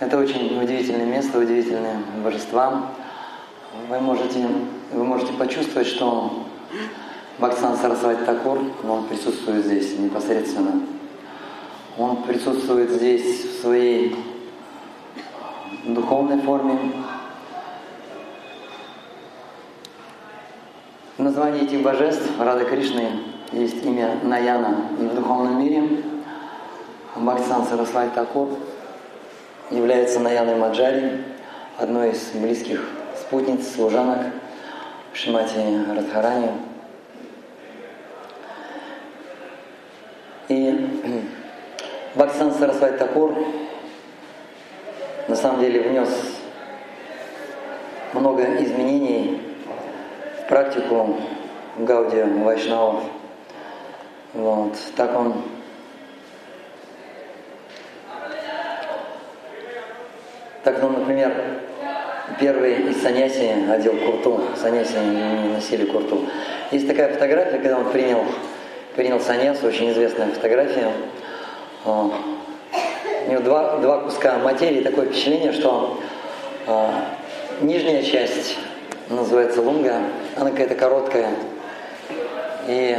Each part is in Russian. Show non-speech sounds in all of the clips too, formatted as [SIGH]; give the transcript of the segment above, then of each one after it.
Это очень удивительное место, удивительные божества. Вы можете, вы можете почувствовать, что Бхактсан Сарасвати Такур, он присутствует здесь непосредственно. Он присутствует здесь в своей духовной форме. В названии этих божеств Рады Кришны есть имя Наяна и в духовном мире Бхактсан Сарасвати Такур является Наяной Маджари, одной из близких спутниц, служанок Шимати Радхарани. И [CLEARS THROAT] Бхактсан Сарасвати Такур на самом деле внес много изменений в практику Гаудия Вайшнавов. Вот. Так он ну, например, первый из саньяси одел курту, саньяси не носили курту. Есть такая фотография, когда он принял, принял саньясу, очень известная фотография. У него два, два куска материи, такое впечатление, что а, нижняя часть называется лунга, она какая-то короткая. И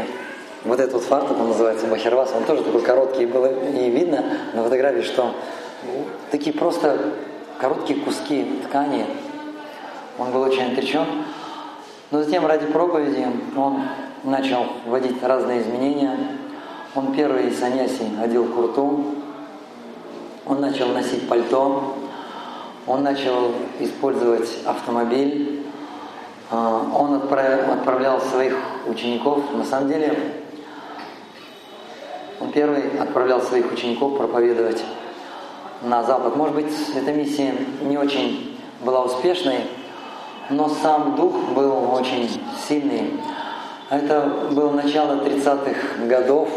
вот этот вот фартук, он называется бахервас, он тоже такой короткий, было и видно на фотографии, что такие просто короткие куски ткани. Он был очень отречен. Но затем ради проповеди он начал вводить разные изменения. Он первый из саньяси одел курту, он начал носить пальто, он начал использовать автомобиль, а, он отправлял своих учеников, на самом деле, он первый отправлял своих учеников проповедовать на Запад. Может быть, эта миссия не очень была успешной, но сам дух был очень сильный. Это было начало 30-х годов,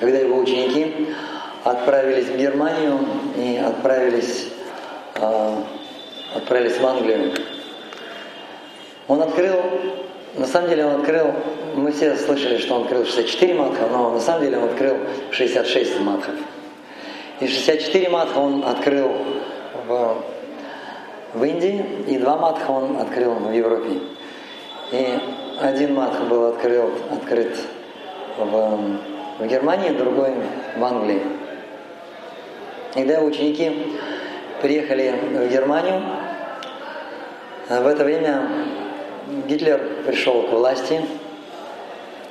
когда его ученики отправились в Германию и отправились, э, отправились в Англию. Он открыл, на самом деле он открыл, мы все слышали, что он открыл 64 матха, но на самом деле он открыл 66 матхов. И 64 матха он открыл в, в Индии, и два матха он открыл в Европе. И один матх был открыл, открыт в, в Германии, другой в Англии. И когда ученики приехали в Германию, в это время Гитлер пришел к власти,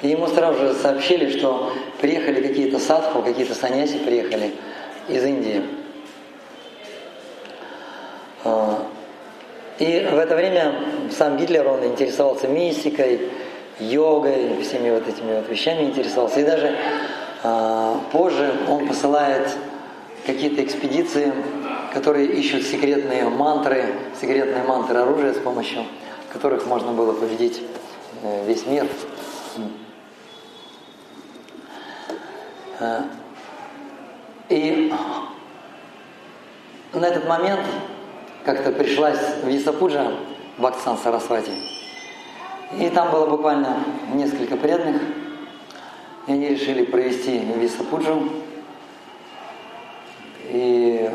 и ему сразу же сообщили, что приехали какие-то садху, какие-то саньяси приехали – из Индии. А, и в это время сам Гитлер, он интересовался мистикой, йогой, всеми вот этими вот вещами интересовался. И даже а, позже он посылает какие-то экспедиции, которые ищут секретные мантры, секретные мантры оружия, с помощью которых можно было победить э, весь мир. И на этот момент как-то пришлась в Исапуджа Бхактсан Сарасвати. И там было буквально несколько преданных. И они решили провести Висапуджу. И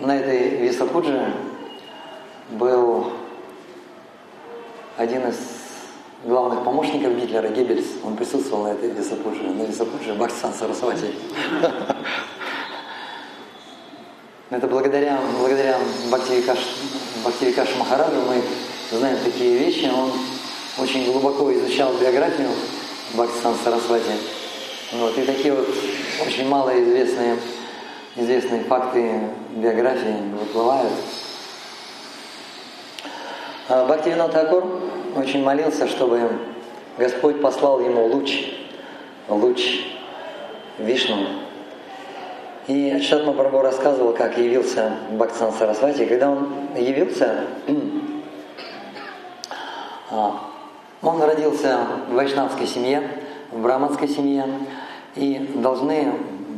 на этой Висапудже был один из главных помощников Гитлера, Геббельс. Он присутствовал на этой Висапудже, на Висапудже Бхактсан Сарасвати. Это благодаря, благодаря Бхактивикаш, Бхактивикаш Махараджу мы знаем такие вещи. Он очень глубоко изучал биографию Бхактисан Сарасвати. Вот, и такие вот очень малоизвестные известные факты биографии выплывают. А Бхактивинод Такур очень молился, чтобы Господь послал ему луч, луч Вишну, и Шатма Прабhu рассказывал, как явился Бхактсан Сарасвати. Когда он явился, [CLEARS THROAT] а, он родился в вайшнавской семье, в браманской семье, и должны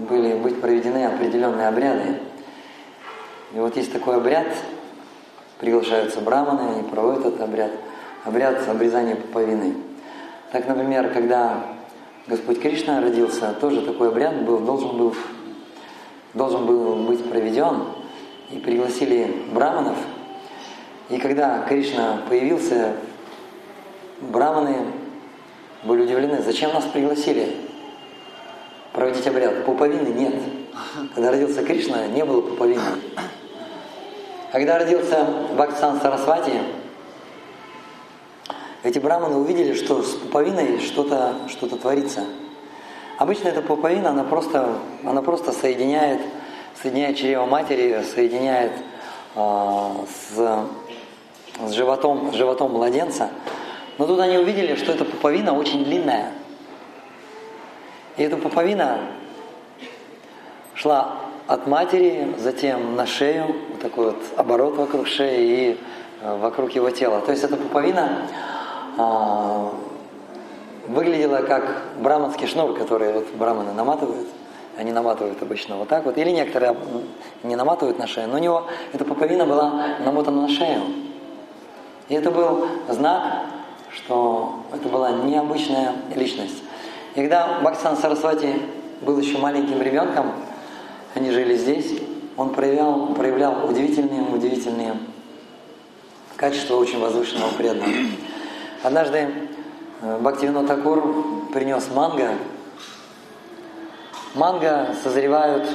были быть проведены определенные обряды. И вот есть такой обряд, приглашаются браманы и проводят этот обряд, обряд обрезания пуповины. Так, например, когда Господь Кришна родился, тоже такой обряд был, должен был должен был быть проведен. и пригласили браманов. И когда Кришна появился, браманы были удивлены, зачем нас пригласили проводить обряд. Пуповины нет. Когда родился Кришна, не было пуповины. Когда родился Бхактсан Сарасвати, эти браманы увидели, что с пуповиной что-то что творится. Обычно эта пуповина, она просто, она просто соединяет, соединяет чрево матери, соединяет э, с, с, животом, с животом младенца. Но тут они увидели, что эта пуповина очень длинная. И эта пуповина шла от матери, затем на шею, вот такой вот оборот вокруг шеи и э, вокруг его тела. То есть эта пуповина а, выглядела как браманский шнур, который вот браманы наматывают. Они наматывают обычно вот так вот. Или некоторые не наматывают на шею, но у него эта пуповина была намотана на шею. И это был знак, что это была необычная личность. И когда Бхактисан Сарасвати был еще маленьким ребенком, они жили здесь, он проявлял, проявлял удивительные, удивительные качества очень возвышенного преданного. Однажды э, Бхактивино Такур принес манго. Манго созревают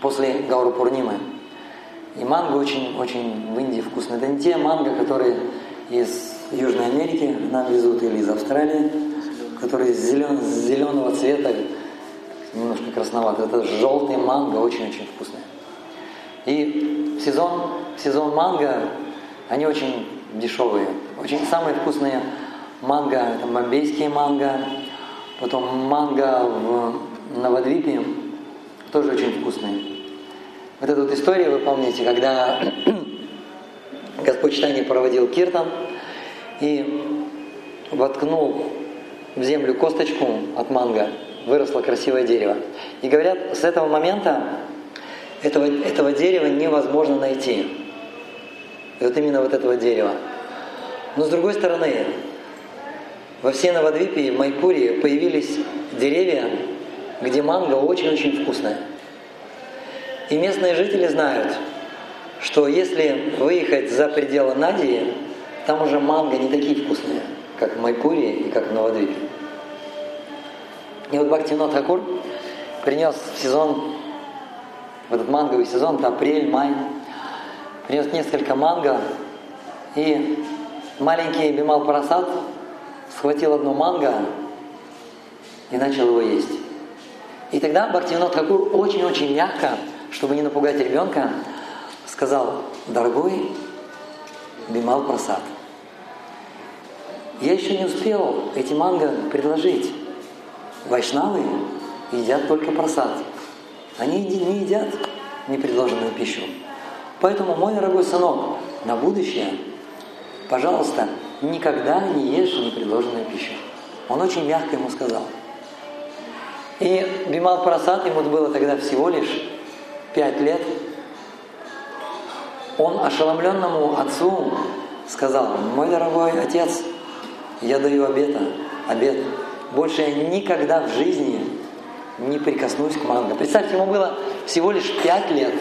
после Гауру Пурнимы. И манго очень-очень в Индии вкусно. Это не те манго, которые из Южной Америки нам везут или из Австралии, которые зелен, зеленого цвета, немножко красноватый. Это желтый манго, очень-очень вкусный. И в сезон, в сезон манго они очень дешевые. Очень самые вкусные манго, это бомбейские манго, потом манго в Новодвипе, тоже очень вкусные. Вот эту вот историю вы помните, когда [CLEARS THROAT] Господь Читание проводил киртан и воткнул в землю косточку от манго, выросло красивое дерево. И говорят, с этого момента этого, этого дерева невозможно найти. И вот именно вот этого дерева. Но с другой стороны, во всей Новодвипе и Майпуре появились деревья, где манго очень-очень вкусная. И местные жители знают, что если выехать за пределы Надии, там уже манго не такие вкусные, как в Майпуре и как в Новодвипе. И вот Бхактивинод Хакур принес в сезон, в этот манговый сезон, это апрель, май, принес несколько манго, и маленький Бимал Парасад схватил одно манго и начал его есть. И тогда Бхактивинод Хакур очень-очень мягко, чтобы не напугать ребенка, сказал, дорогой Бимал Прасад, я еще не успел эти манго предложить. Вайшнавы едят только просад. Они не едят непредложенную пищу. Поэтому, мой дорогой сынок, на будущее, пожалуйста, никогда не ешь непредложенную пищу. Он очень мягко ему сказал. И Бимал Прасад, ему было тогда всего лишь пять лет, он ошеломленному отцу сказал, мой дорогой отец, я даю обета, обет, больше я никогда в жизни не прикоснусь к манго. Представьте, ему было всего лишь 5 лет.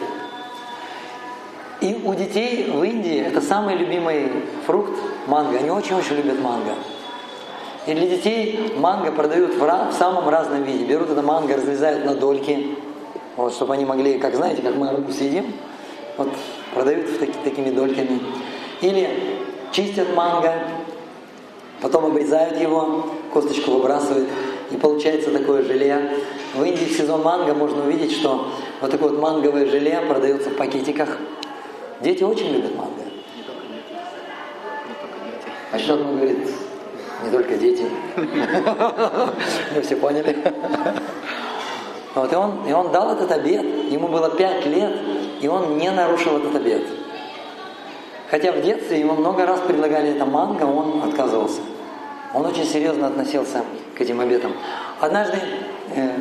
И у детей в Индии это самый любимый фрукт манго. Они очень-очень любят манго. И для детей манго продают в, в самом разном виде. Берут это манго, разрезают на дольки, вот, чтобы они могли, как знаете, как мы руку съедим, вот продают таки, такими дольками. Или чистят манго, Потом обрезают его, косточку выбрасывают, и получается такое желе. В Индии в сезон манго можно увидеть, что вот такое вот манговое желе продается в пакетиках. Дети очень любят манго. А что он говорит? Не только дети. Мы все поняли. Вот, и, он, и он дал этот обед. Ему было пять лет, и он не нарушил этот обед. Хотя в детстве ему много раз предлагали это манго, он отказывался. Он очень серьезно относился к этим обетам. Однажды э,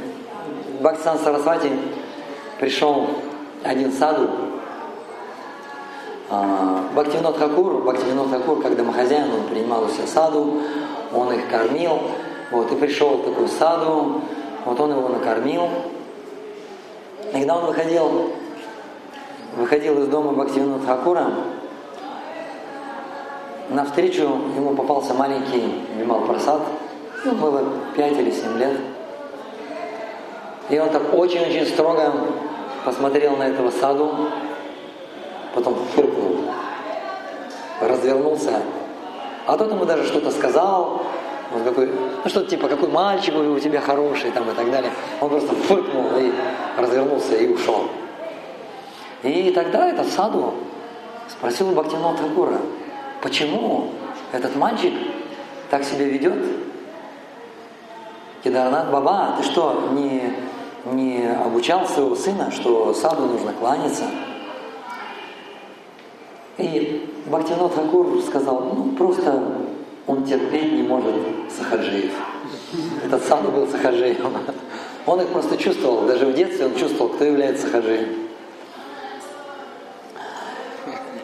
Бхактисан Сарасвати пришел один саду, Бхактивинод Хакур, Бхактивинод Хакур, как домохозяин, он принимал у себя саду, он их кормил, вот, и пришел такой саду, вот он его накормил, И когда он выходил, выходил из дома Бхактивина Тхакура, навстречу ему попался маленький Вимал Прасад, ну, было 5 или 7 лет. И он так очень-очень строго посмотрел на этого саду, потом фыркнул, развернулся, а тот ему даже что-то сказал, вот какой, ну что-то типа, какой мальчик у тебя хороший там и так далее. Он просто фыркнул и развернулся и ушел. И тогда этот саду спросил у Бхактивинода Тагура, почему этот мальчик так себя ведет? Кедарнат Баба, ты что, не, не обучал своего сына, что саду нужно кланяться? И Бхактинот Хакур сказал, ну просто он терпеть не может сахаджиев. Этот саду был сахаджием. Он их просто чувствовал, даже в детстве он чувствовал, кто является сахаджием.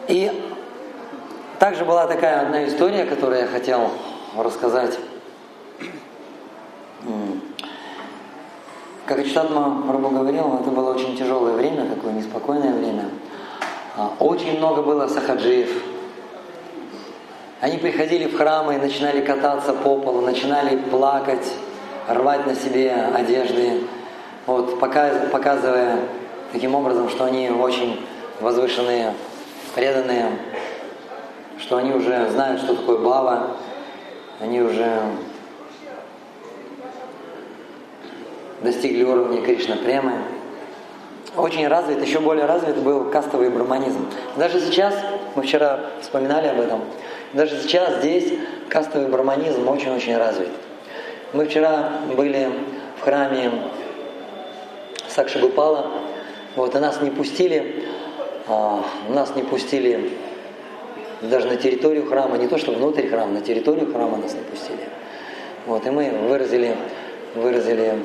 И также была такая одна история, которую я хотел рассказать. Как Читатма Прабу говорил, это было очень тяжелое время, такое неспокойное время. А, очень много было сахаджиев. Они приходили в храмы и начинали кататься по полу, начинали плакать, рвать на себе одежды, вот, показывая таким образом, что они очень возвышенные, преданные, что они уже знают, что такое бава, они уже достигли уровня Кришна Премы очень развит, еще более развит был кастовый браманизм. Даже сейчас, мы вчера вспоминали об этом, даже сейчас здесь кастовый браманизм очень-очень развит. Мы вчера были в храме Сакшагупала, вот, и нас не пустили, а, нас не пустили даже на территорию храма, не то что внутрь храма, на территорию храма нас не пустили. Вот, и мы выразили, выразили,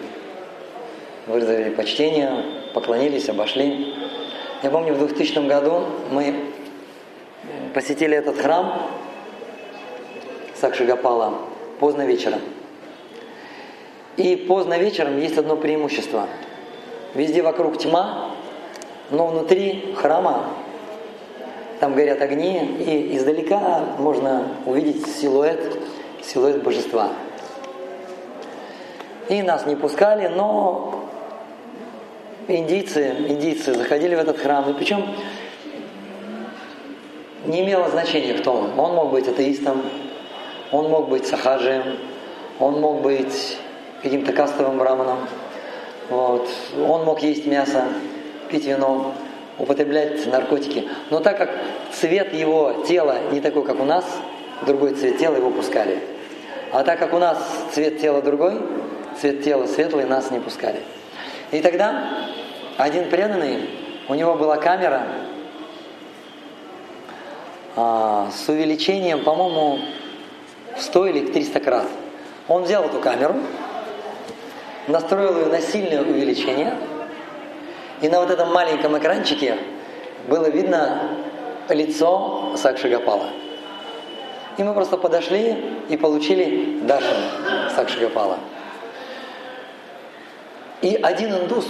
выразили почтение поклонились, обошли. Я помню, в 2000 году мы посетили этот храм Сакшигапала поздно вечером. И поздно вечером есть одно преимущество. Везде вокруг тьма, но внутри храма там горят огни, и издалека можно увидеть силуэт, силуэт божества. И нас не пускали, но индийцы, индийцы заходили в этот храм, и причем не имело значения, кто он. Он мог быть атеистом, он мог быть сахаджием, он мог быть каким-то кастовым браманом, вот. он мог есть мясо, пить вино, употреблять наркотики. Но так как цвет его тела не такой, как у нас, другой цвет тела его пускали. А так как у нас цвет тела другой, цвет тела светлый, нас не пускали. И тогда один преданный, у него была камера а, с увеличением, по-моему, в 100 или в 300 крат. Он взял эту камеру, настроил ее на сильное увеличение, и на вот этом маленьком экранчике было видно лицо Сакшигапала. И мы просто подошли и получили Дашин Сакшигапала. И один индус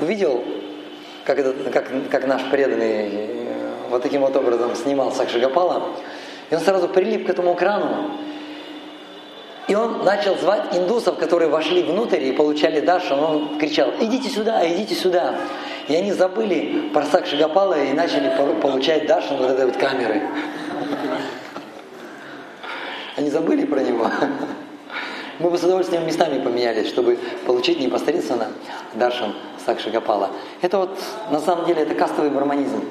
увидел, как, этот, как, как наш преданный э, вот таким вот образом снимал Сакшигапала, и он сразу прилип к этому экрану. И он начал звать индусов, которые вошли внутрь и получали Дашу. Он кричал, идите сюда, идите сюда. И они забыли про Сакшигапала и начали получать Дашу вот этой вот камеры. Они забыли про него. Мы бы с удовольствием местами поменялись, чтобы получить непосредственно Даршан Сакши Гапала. Это вот, на самом деле, это кастовый браманизм.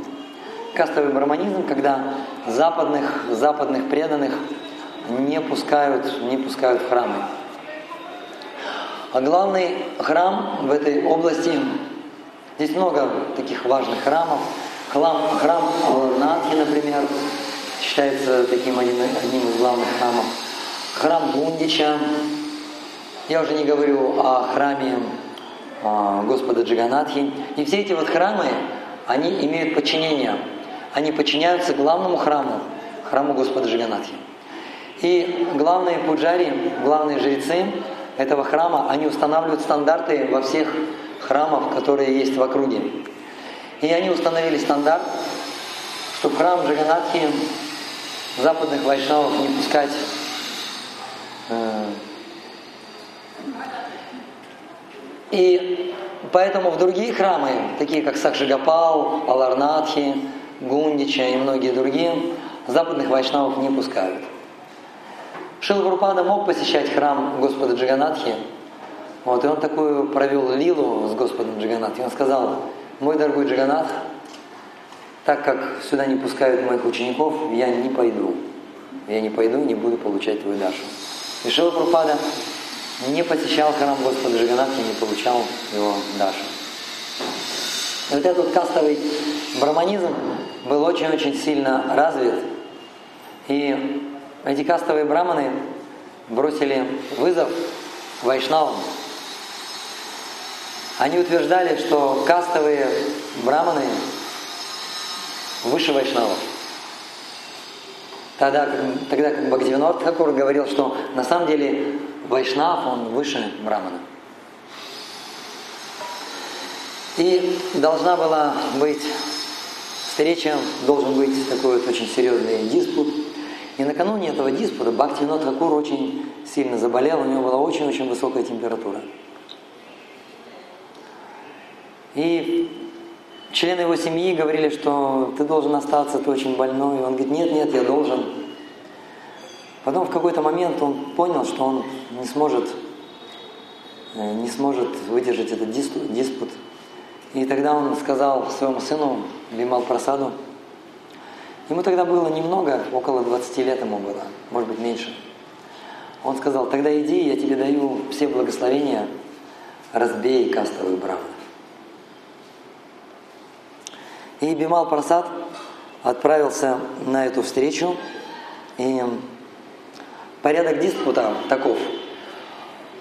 Кастовый браманизм, когда западных, западных преданных не пускают, не пускают в храмы. А главный храм в этой области, здесь много таких важных храмов. Храм, храм Надхи, например, считается таким одним, одним из главных храмов храм Бундича. Я уже не говорю о храме а, Господа Джиганатхи. И все эти вот храмы, они имеют подчинение. Они подчиняются главному храму, храму Господа Джиганатхи. И главные пуджари, главные жрецы этого храма, они устанавливают стандарты во всех храмов, которые есть в округе. И они установили стандарт, что в храм Джаганатхи западных вайшнавов не пускать э, и поэтому в другие храмы, такие как Сакшигапал, Аларнатхи, Гундича и многие другие, западных вайшнавов не пускают. Шил Гурупада мог посещать храм Господа Джаганатхи, вот, и он такую провел лилу с Господом Джаганатхи. Он сказал, мой дорогой Джаганатх, так как сюда не пускают моих учеников, я не пойду. Я не пойду, не буду получать твою Дашу. И Шила Прупада не посещал храм Господа Джаганатхи, не получал его Дашу. И вот этот кастовый браманизм был очень-очень сильно развит. И эти кастовые браманы бросили вызов вайшнавам. Они утверждали, что кастовые браманы выше вайшнавов. Тогда, тогда как Бхактивинод Такур говорил, что на самом деле вайшнав, он выше брамана. И должна была быть встреча, должен быть такой вот очень серьезный диспут. И накануне этого диспута Бхактивинод Такур очень сильно заболел, у него была очень-очень высокая температура. И члены его семьи говорили, что ты должен остаться, ты очень больной. Он говорит, нет, нет, я должен. Потом в какой-то момент он понял, что он не сможет, э, не сможет выдержать этот диспут. И тогда он сказал своему сыну Бимал Прасаду, ему тогда было немного, около 20 лет ему было, может быть меньше. Он сказал, тогда иди, я тебе даю все благословения, разбей кастовый браман. И Бимал Прасад отправился на эту встречу. И порядок диспута таков.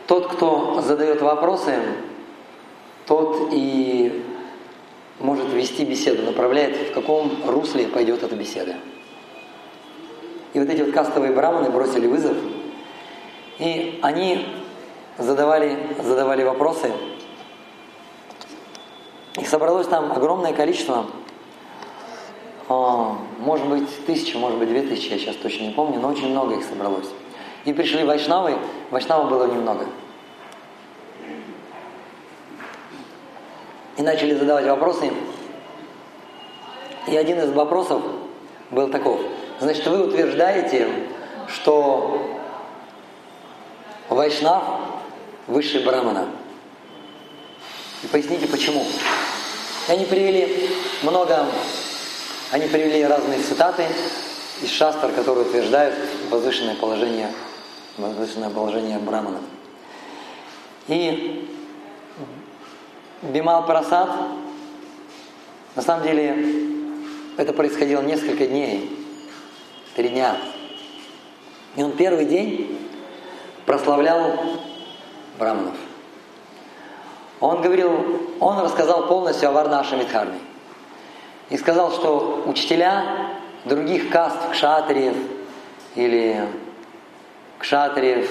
Тот, кто задает вопросы, тот и может вести беседу, направляет, в каком русле пойдет эта беседа. И вот эти вот кастовые браманы бросили вызов, и они задавали, задавали вопросы. Их собралось там огромное количество – может быть, тысяча, может быть, две тысячи, я сейчас точно не помню, но очень много их собралось. И пришли вайшнавы, вайшнавов было немного. И начали задавать вопросы. И один из вопросов был таков. Значит, вы утверждаете, что вайшнав выше брамана. И поясните, почему. И они привели много они привели разные цитаты из шастр, которые утверждают возвышенное положение, возвышенное положение Брамана. И Бимал Прасад, на самом деле, это происходило несколько дней, три дня. И он первый день прославлял браманов. Он говорил, он рассказал полностью о Варнаше Мидхарме и сказал, что учителя других каст, кшатриев или кшатриев,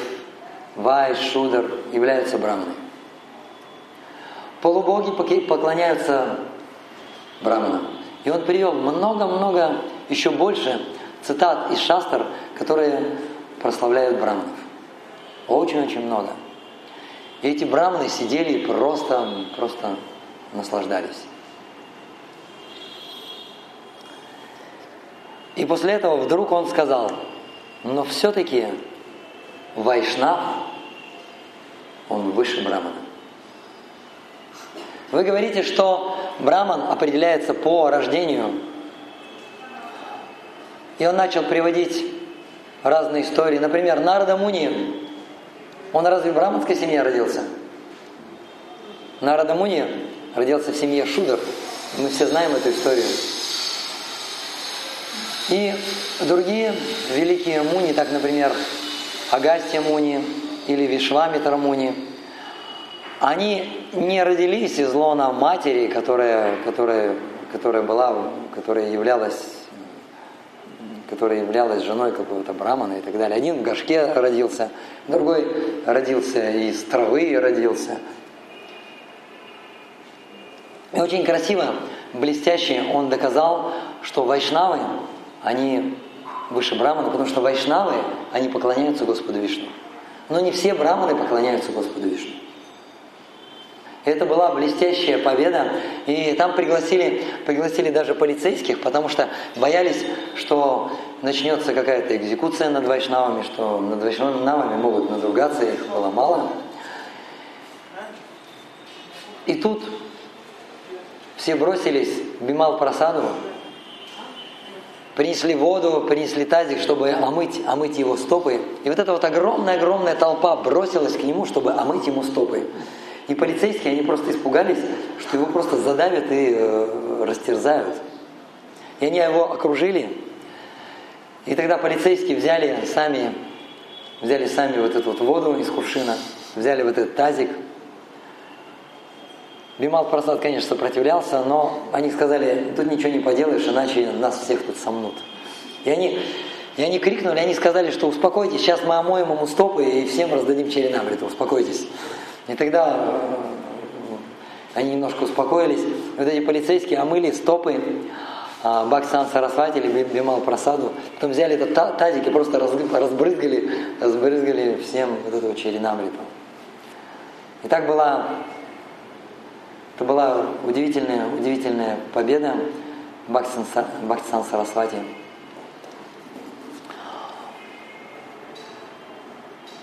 вайш, шудр являются браманами. Полубоги поклоняются браманам. И он привел много-много, еще больше цитат из шастр, которые прославляют браманов. Очень-очень много. И эти браманы сидели и просто, просто наслаждались. И после этого вдруг он сказал, но все-таки Вайшнав, он выше Брамана. Вы говорите, что Браман определяется по рождению. И он начал приводить разные истории. Например, Нарда Муни, он разве в браманской семье родился? Нарада Муни родился в семье Шудер. Мы все знаем эту историю. И другие великие муни, так, например, Агастья Муни или Вишвамитра Муни, они не родились из лона матери, которая, которая, которая была, которая являлась которая являлась женой какого-то брамана и так далее. Один в горшке родился, другой родился из травы родился. И очень красиво, блестяще он доказал, что вайшнавы, они выше брамана, потому что вайшнавы, они поклоняются Господу Вишну. Но не все браманы поклоняются Господу Вишну. Это была блестящая победа. И там пригласили, пригласили даже полицейских, потому что боялись, что начнется какая-то экзекуция над вайшнавами, что над вайшнавами могут надругаться, их было мало. И тут все бросились Бимал Просаду, принесли воду, принесли тазик, чтобы омыть, омыть его стопы. И вот эта вот огромная-огромная толпа бросилась к нему, чтобы омыть ему стопы. И полицейские, они просто испугались, что его просто задавят и э, растерзают. И они его окружили. И тогда полицейские взяли сами, взяли сами вот эту вот воду из кувшина, взяли вот этот тазик. Бимал Прасад, конечно, сопротивлялся, но они сказали, тут ничего не поделаешь, иначе нас всех тут сомнут. И они, и они крикнули, они сказали, что успокойтесь, сейчас мы омоем ему стопы и всем раздадим черенабриту, успокойтесь. И тогда э, они немножко успокоились. Вот эти полицейские омыли стопы а, Баксан Сарасвати или Бимал Прасаду. Потом взяли этот тазик и просто разбрызгали, разбрызгали всем вот эту черенамриту. И так была, это была удивительная, удивительная победа Бхактисан Сарасвати.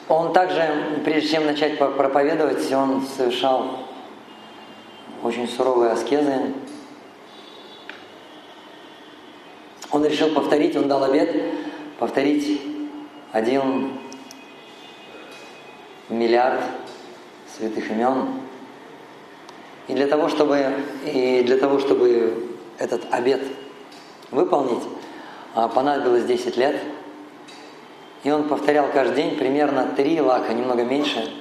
Он также, прежде чем начать проповедовать, он совершал очень суровые аскезы. Он решил повторить, он дал обед повторить один миллиард святых имен. И для того, чтобы, и для того, чтобы этот обед выполнить, а, понадобилось 10 лет – и он повторял каждый день примерно три лака, немного меньше,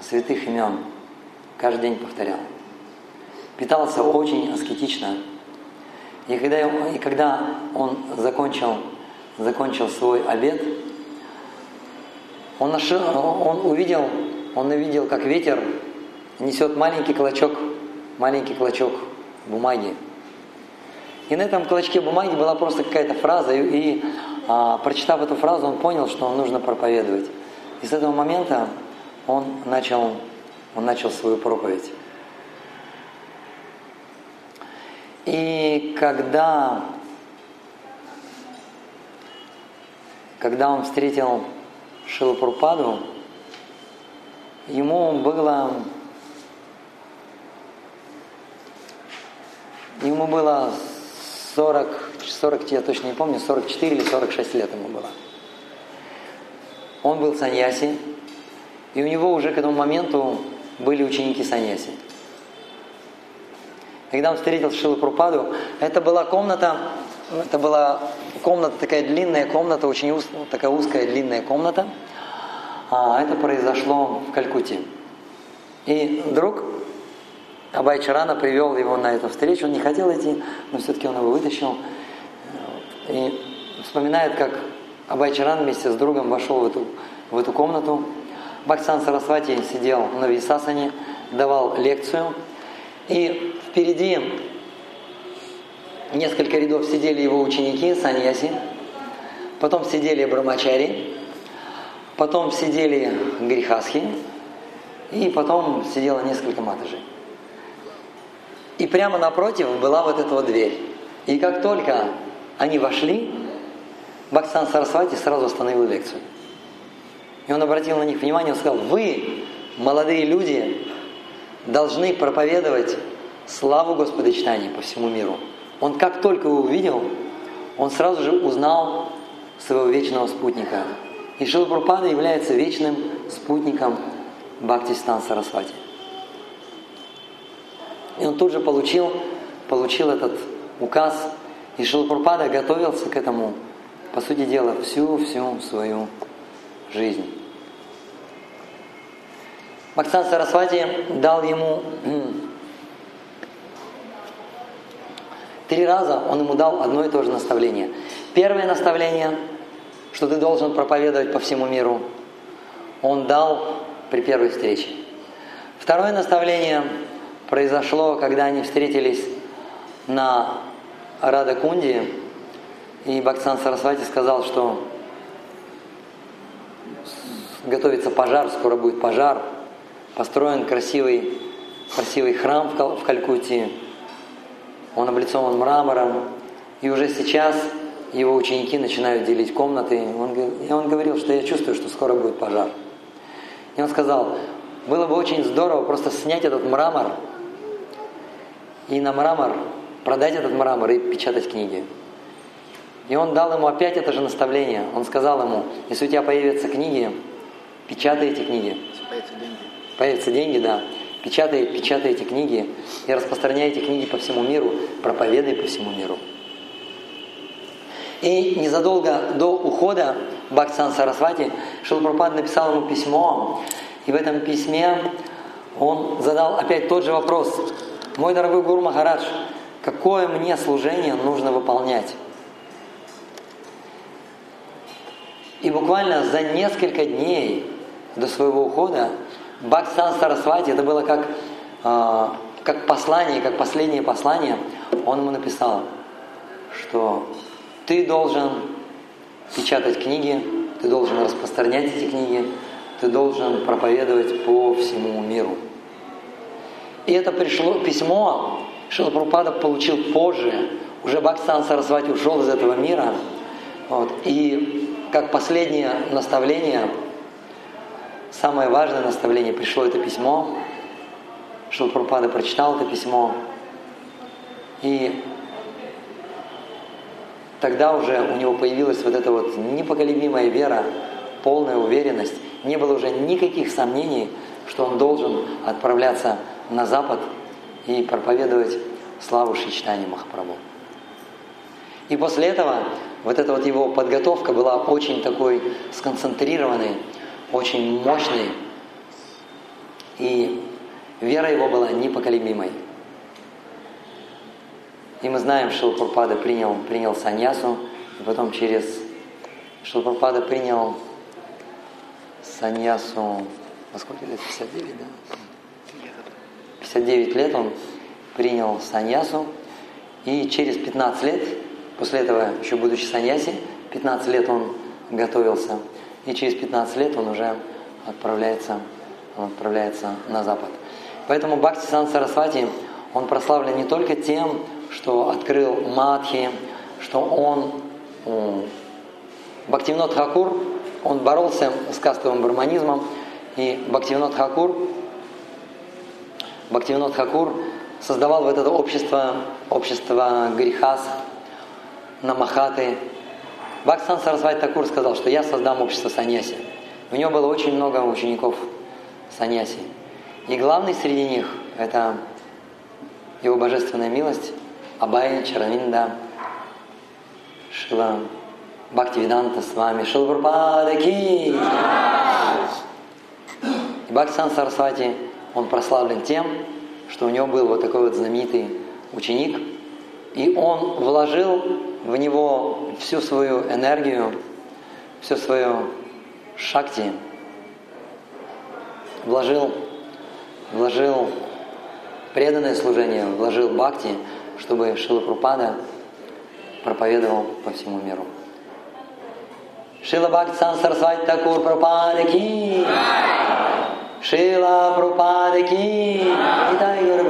святых имен. Каждый день повторял. Питался очень аскетично. И когда, и когда он закончил, закончил свой обед, он, нашел, он увидел, он увидел, как ветер несет маленький клочок, маленький клочок бумаги. И на этом клочке бумаги была просто какая-то фраза, и, и а, прочитав эту фразу, он понял, что нужно проповедовать. И с этого момента он начал, он начал свою проповедь. И когда, когда он встретил Шилапурпаду, ему было ему было 40, 40, я точно не помню, 44 или 46 лет ему было. Он был саньяси, и у него уже к этому моменту были ученики саньяси. Когда он встретил Шилу Прупаду, это была комната, это была комната, такая длинная комната, очень уз, такая узкая длинная комната. А это произошло в Калькутте. И вдруг Абай Чарана привел его на эту встречу, он не хотел идти, но все-таки он его вытащил. И вспоминает, как Абай Чаран вместе с другом вошел в эту, в эту комнату. Бхактсан Сарасвати сидел на Висасане, давал лекцию. И впереди несколько рядов сидели его ученики, саньяси. Потом сидели брамачари. Потом сидели грехасхи. И потом сидело несколько матажей. И прямо напротив была вот эта вот дверь. И как только они вошли, Баксан Сарасвати сразу остановил лекцию. И он обратил на них внимание, он сказал, вы, молодые люди, должны проповедовать славу Господа читания по всему миру. Он как только его увидел, он сразу же узнал своего вечного спутника. И Шилапрапада является вечным спутником Бхактистан Сарасвати. И он тут же получил, получил этот указ. И Шилпурпада готовился к этому, по сути дела, всю-всю свою жизнь. Бхактан Сарасвати дал ему [CLEARS THROAT] три раза, он ему дал одно и то же наставление. Первое наставление, что ты должен проповедовать по всему миру, он дал при первой встрече. Второе наставление – произошло, когда они встретились на Радакунде, и Бхактсан Сарасвати сказал, что готовится пожар, скоро будет пожар, построен красивый, красивый храм в Калькутте, он облицован мрамором, и уже сейчас его ученики начинают делить комнаты. И он говорил, что я чувствую, что скоро будет пожар. И он сказал, было бы очень здорово просто снять этот мрамор и на мрамор продать этот мрамор и печатать книги. И он дал ему опять это же наставление. Он сказал ему, если у тебя появятся книги, печатай эти книги. Появятся деньги. Появятся деньги, да. Печатай, печатай эти книги и распространяй эти книги по всему миру, проповедай по всему миру. И незадолго до ухода Бхактсан Сарасвати Шилпрапад написал ему письмо, и в этом письме он задал опять тот же вопрос. «Мой дорогой Гуру Махарадж, какое мне служение нужно выполнять?» И буквально за несколько дней до своего ухода Бхактсан Сарасвати, это было как, э, как послание, как последнее послание, он ему написал, что ты должен печатать книги, ты должен распространять эти книги, ты должен проповедовать по всему миру. И это пришло письмо, Шилапрупада получил позже, уже Бхактсан Сарасвати ушел из этого мира. Вот, и как последнее наставление, самое важное наставление, пришло это письмо. Шилапрупада прочитал это письмо. И тогда уже у него появилась вот эта вот непоколебимая вера, полная уверенность. Не было уже никаких сомнений, что он должен отправляться на Запад и проповедовать славу Шичтани Махапрабху. И после этого вот эта вот его подготовка была очень такой сконцентрированной, очень мощной, и вера его была непоколебимой. И мы знаем, что Шилпурпада принял, принял саньясу, и потом через Шилпурпада принял саньясу, во сколько лет? 59, да? 59 лет он принял саньясу, и через 15 лет, после этого, еще будучи саньяси, 15 лет он готовился, и через 15 лет он уже отправляется, он отправляется на Запад. Поэтому Бхакти Сан Сарасвати, он прославлен не только тем, что открыл Мадхи, что он, Бхактивинод Хакур, он боролся с кастовым барманизмом, и Бхактивинод Хакур, Бхактивинод Хакур создавал вот это общество, общество Грихас, Намахаты. Бхактсан Сарасвати Такур сказал, что я создам общество саньяси. У него было очень много учеников саньяси. И главный среди них – это его божественная милость, Абай, Чаравинда, Шила Бхактивиданта с вами, Шилпурпада Ки. И Бхактисан Сарасвати, он прославлен тем, что у него был вот такой вот знаменитый ученик, и он вложил в него всю свою энергию, все свое шакти, вложил, вложил преданное служение, вложил бхакти – чтобы Шила Прупада проповедовал по всему миру. Шила Бхакти Сан Сарасвати Такур Прупада Ки Шила Прупада Ки Итай Гуру